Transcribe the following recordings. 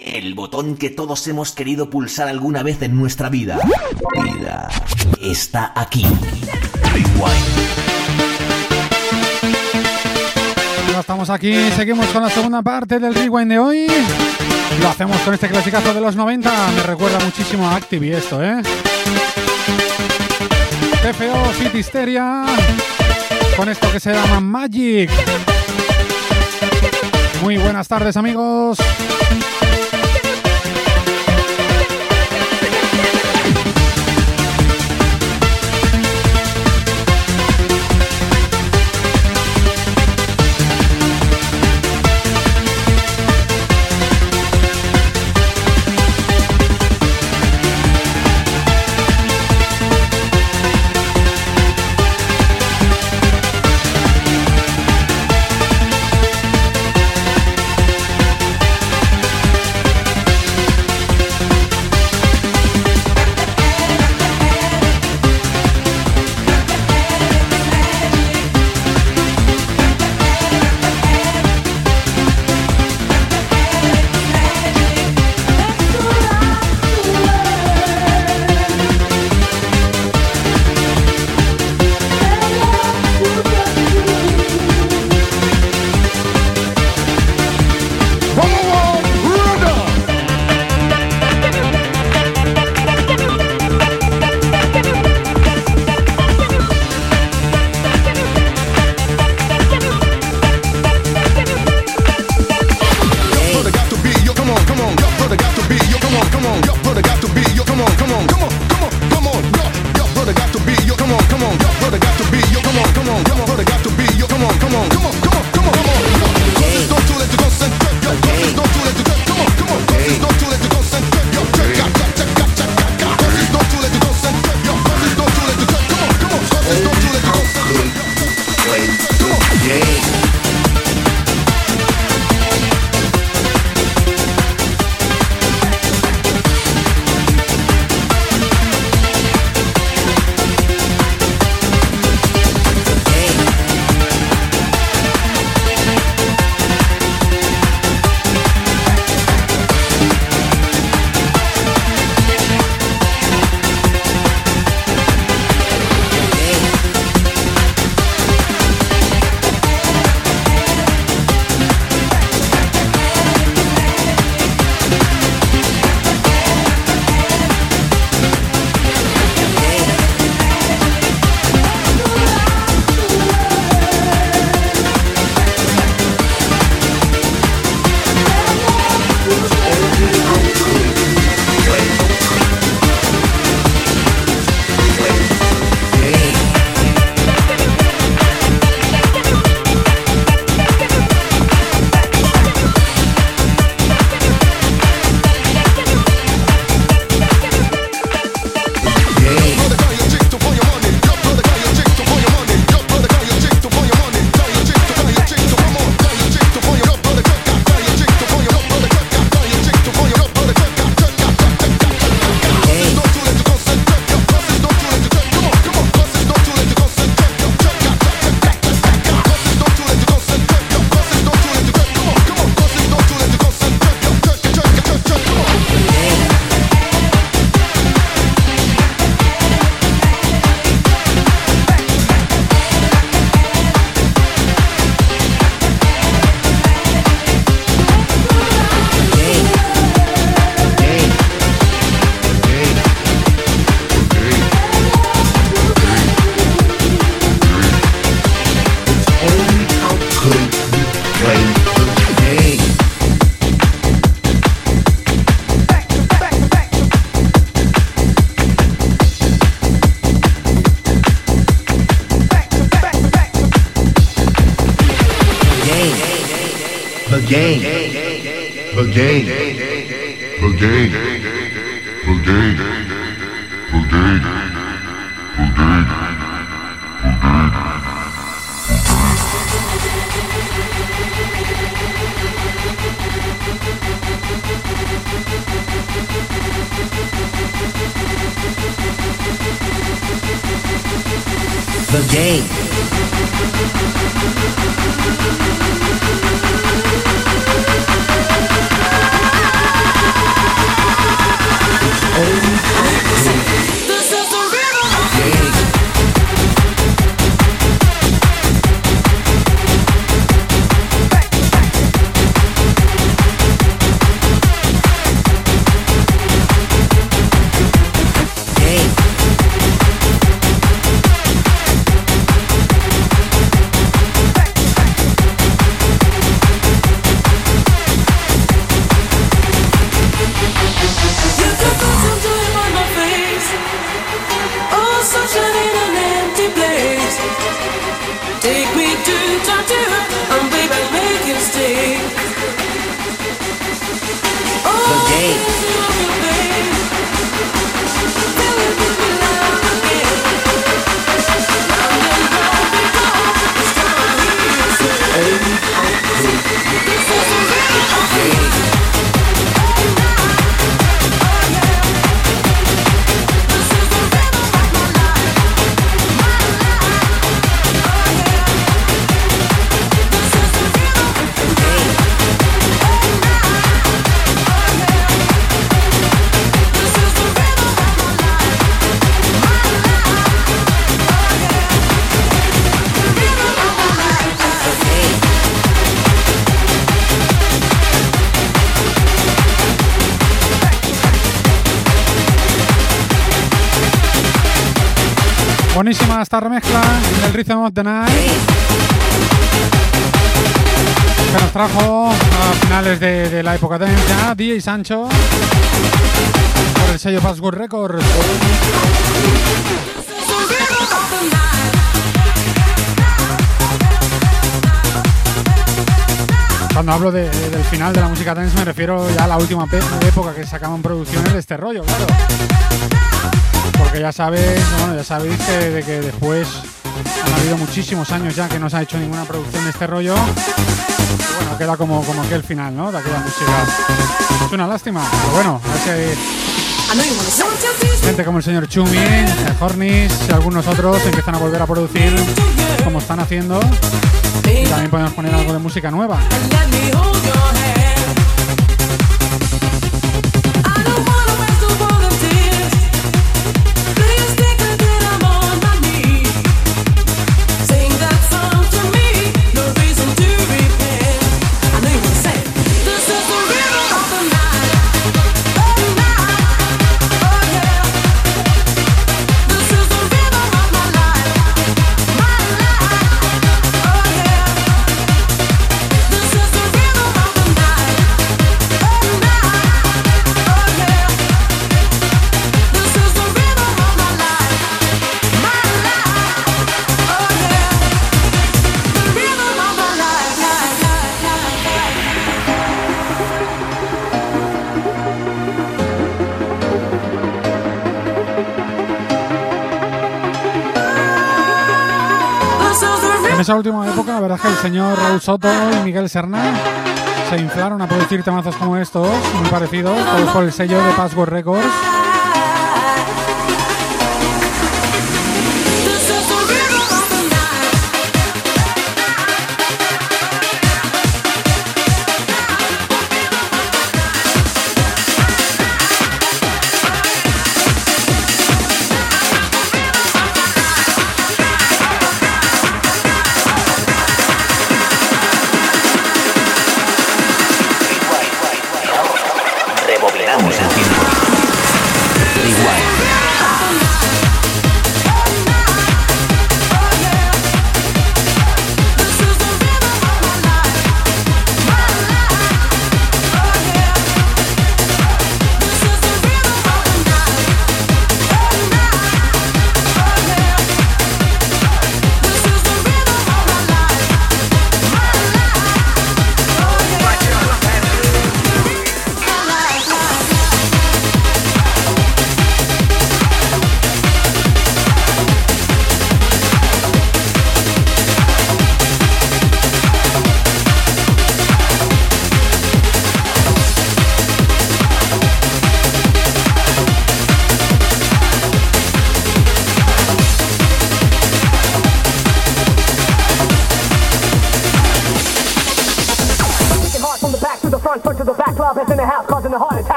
El botón que todos hemos querido pulsar alguna vez en nuestra vida. Está aquí. Ya estamos aquí, seguimos con la segunda parte del Rewind de hoy. Lo hacemos con este clasicazo de los 90. Me recuerda muchísimo a Activi esto, ¿eh? TFO Fit Hysteria. Con esto que se llama Magic. Muy buenas tardes, amigos. game. Buenísima esta remezcla del Rhythm of the Night. Que nos trajo a finales de, la época de DJ Sancho por el sello Password Records. Cuando hablo del final de la música dance me refiero ya a la última época que sacaban producciones de este rollo, claro. Porque ya sabéis, bueno, ya sabéis que, de que después han habido muchísimos años ya que no se ha hecho ninguna producción de este rollo. bueno, queda como, como aquel final, ¿no? De aquella música. Es una lástima, pero bueno, gente como el señor Chumi, el Hornis y algunos otros empiezan a volver a producir como están haciendo. Y también podemos poner algo de música nueva. Esa última época, la verdad es que el señor Raúl Soto y Miguel Serna se inflaron a producir temazos como estos, muy parecidos, todos por el sello de Password Records.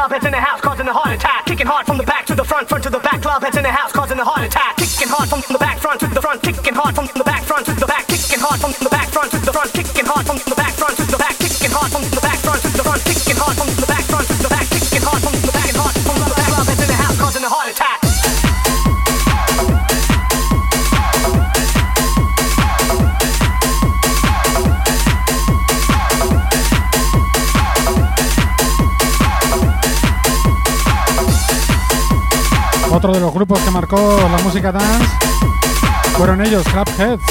Club heads in the house causing a heart attack. Kicking hard from the back to the front, front to the back. Club heads in the house causing a heart attack. Kicking hard from the back, front to the front. Kicking hard from the back, front to the back. Kicking hard from the back, front to the front. Kicking hard from Otro de los grupos que marcó la música dance fueron ellos, Heads.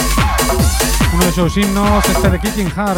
Uno de sus himnos, este de Kicking Hard.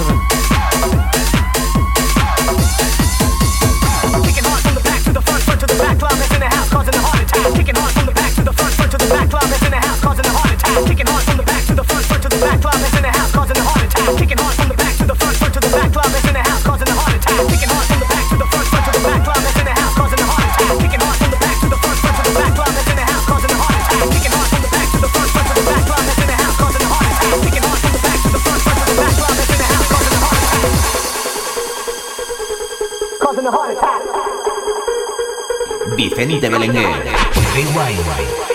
Vicente Belenguer. Rewind.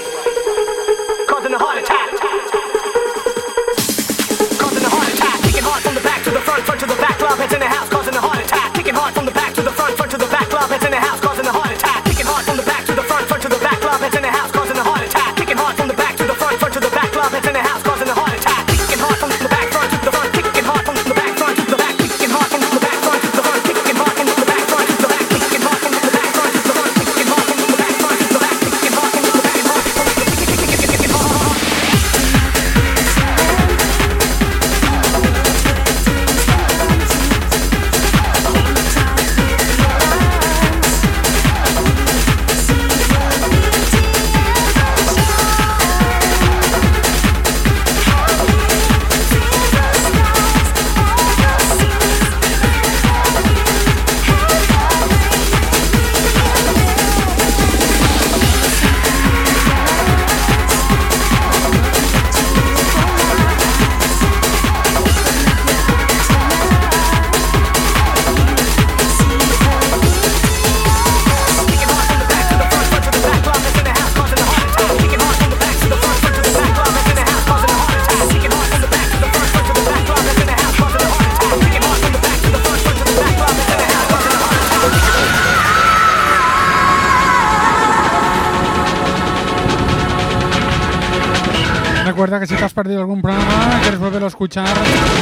Recuerda que si te has perdido algún programa, quieres volverlo a escuchar,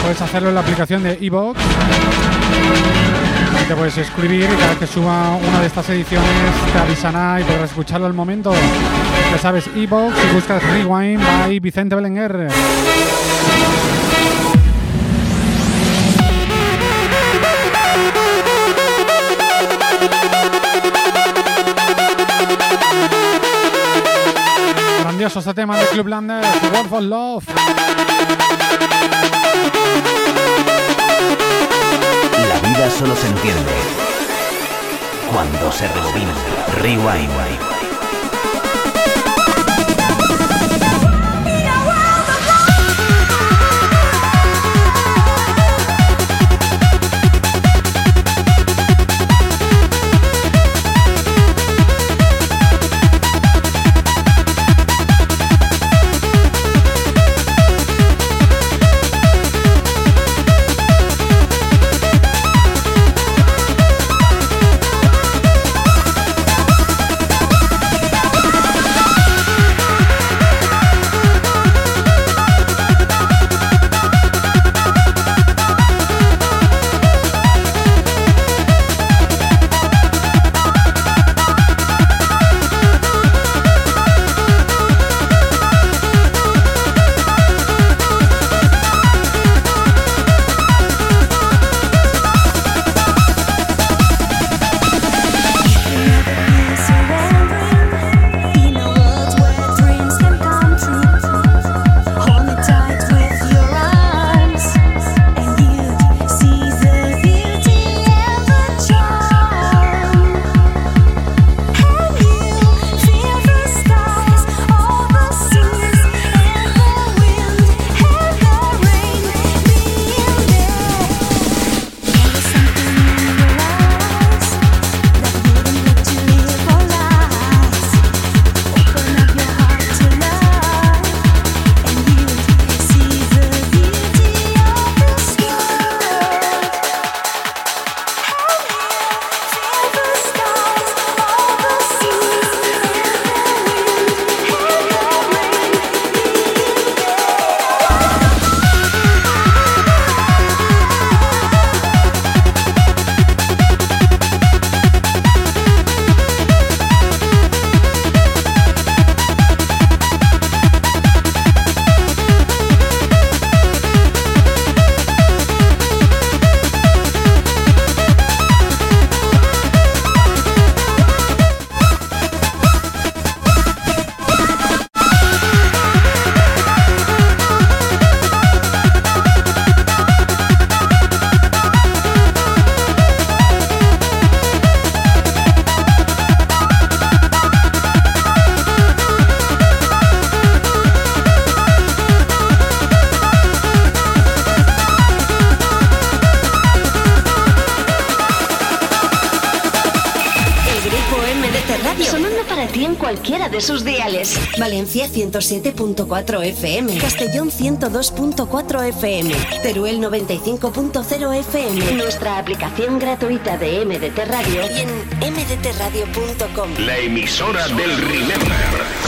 puedes hacerlo en la aplicación de Evox. Te puedes escribir y cada vez que suba una de estas ediciones te avisará y podrás escucharlo al momento. Ya sabes, Evox y buscas Rewind by Vicente Belenguer. Grandioso este tema de Club Lander, World for Love. La vida solo se entiende cuando se rebobina. Rewind. De sus diales. Valencia 107.4 FM, Castellón 102.4 FM, Teruel 95.0 FM. Nuestra aplicación gratuita de MDT Radio y en mdtradio.com. La emisora del Remember.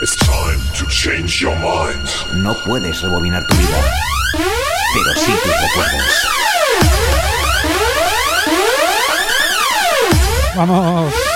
It's time to change your mind. No puedes rebobinar tu vida, pero sí tus recuerdos. Vamos.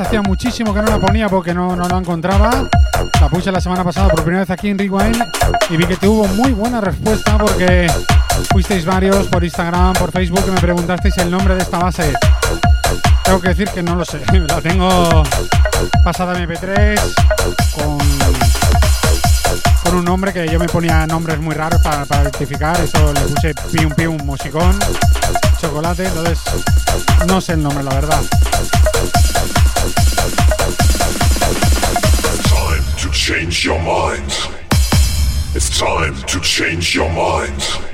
Hacía muchísimo que no la ponía porque no, no la encontraba. La puse la semana pasada por primera vez aquí en Rewind y vi que tuvo muy buena respuesta porque fuisteis varios por Instagram, por Facebook que me preguntasteis el nombre de esta base. Tengo que decir que no lo sé. La tengo pasada MP3 con, con un nombre que yo me ponía nombres muy raros para, para identificar. Eso le puse Pium Pium Musicón, Chocolate. Entonces, no sé el nombre, la verdad. Change your mind. It's time to change your mind.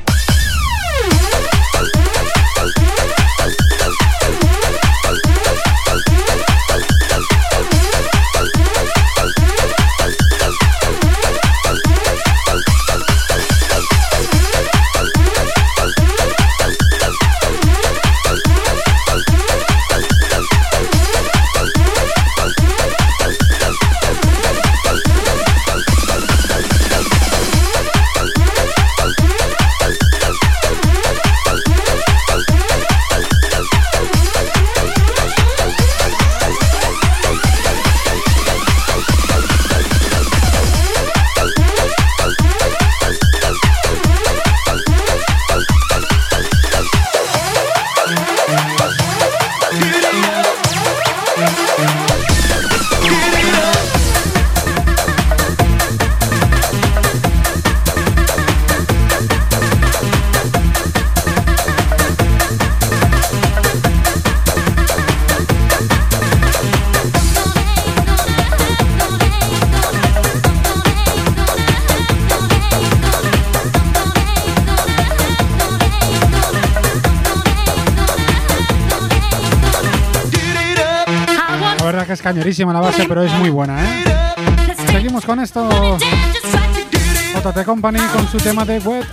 Es cañerísima la base, pero es muy buena, ¿eh? Seguimos con esto. JT Company con su tema de web.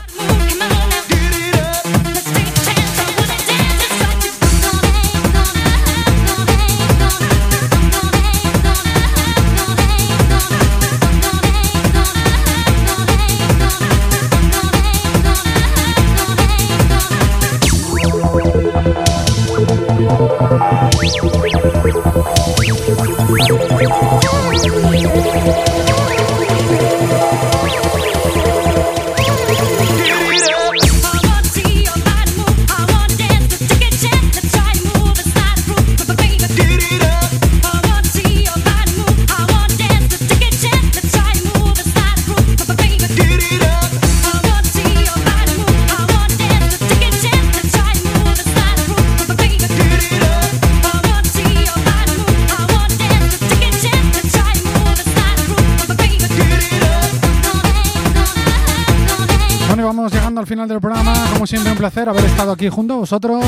Al final del programa. Como siempre, un placer haber estado aquí junto a vosotros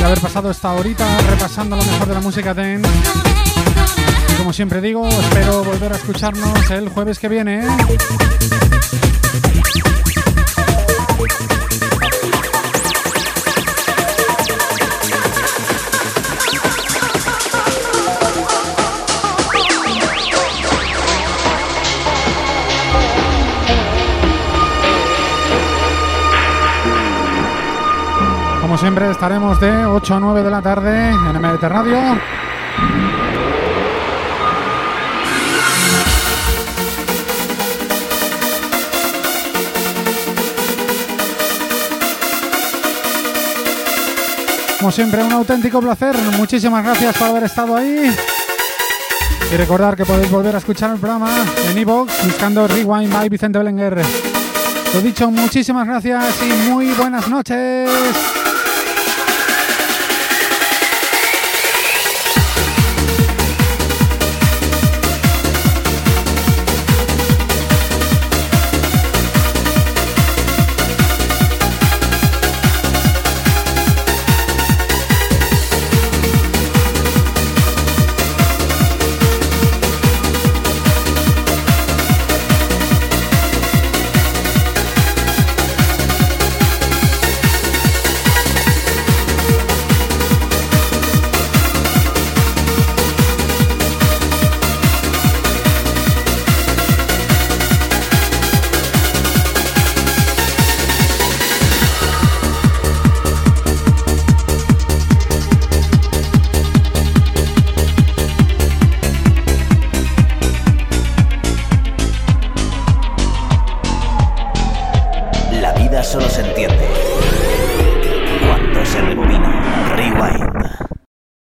y haber pasado esta horita repasando lo mejor de la música dance. Y como siempre digo, espero volver a escucharnos el jueves que viene. Siempre estaremos de 8 a 9 de la tarde en MDT Radio. Como siempre, un auténtico placer. Muchísimas gracias por haber estado ahí. Y recordar que podéis volver a escuchar el programa en iVoox buscando Rewind by Vicente Belenguer. Lo dicho, muchísimas gracias y muy buenas noches.